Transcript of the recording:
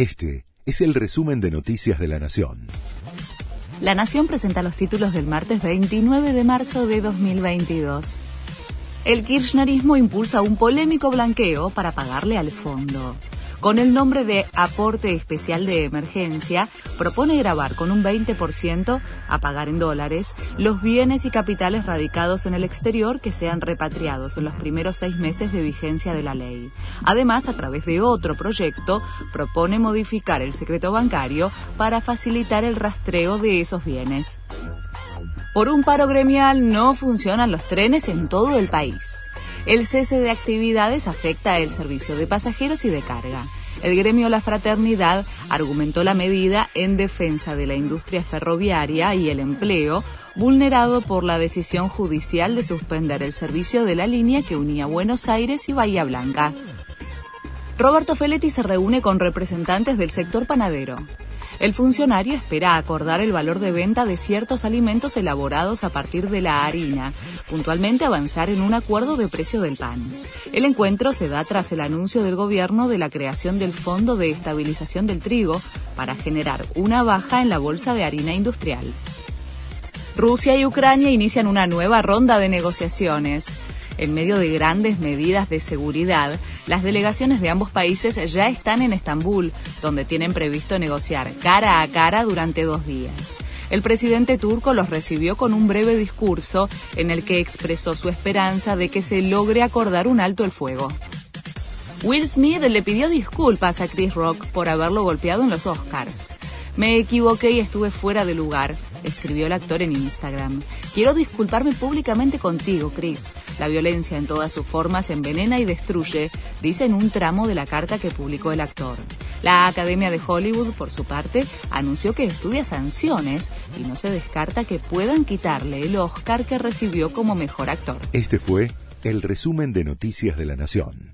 Este es el resumen de Noticias de la Nación. La Nación presenta los títulos del martes 29 de marzo de 2022. El kirchnerismo impulsa un polémico blanqueo para pagarle al fondo con el nombre de aporte especial de emergencia, propone grabar con un 20% a pagar en dólares los bienes y capitales radicados en el exterior que sean repatriados en los primeros seis meses de vigencia de la ley. Además, a través de otro proyecto, propone modificar el secreto bancario para facilitar el rastreo de esos bienes. Por un paro gremial no funcionan los trenes en todo el país. El cese de actividades afecta el servicio de pasajeros y de carga. El gremio La Fraternidad argumentó la medida en defensa de la industria ferroviaria y el empleo, vulnerado por la decisión judicial de suspender el servicio de la línea que unía Buenos Aires y Bahía Blanca. Roberto Feletti se reúne con representantes del sector panadero. El funcionario espera acordar el valor de venta de ciertos alimentos elaborados a partir de la harina, puntualmente avanzar en un acuerdo de precio del pan. El encuentro se da tras el anuncio del gobierno de la creación del Fondo de Estabilización del Trigo para generar una baja en la bolsa de harina industrial. Rusia y Ucrania inician una nueva ronda de negociaciones. En medio de grandes medidas de seguridad, las delegaciones de ambos países ya están en Estambul, donde tienen previsto negociar cara a cara durante dos días. El presidente turco los recibió con un breve discurso en el que expresó su esperanza de que se logre acordar un alto el fuego. Will Smith le pidió disculpas a Chris Rock por haberlo golpeado en los Oscars. Me equivoqué y estuve fuera de lugar, escribió el actor en Instagram. Quiero disculparme públicamente contigo, Chris. La violencia en todas sus formas envenena y destruye, dice en un tramo de la carta que publicó el actor. La Academia de Hollywood, por su parte, anunció que estudia sanciones y no se descarta que puedan quitarle el Oscar que recibió como mejor actor. Este fue el resumen de Noticias de la Nación.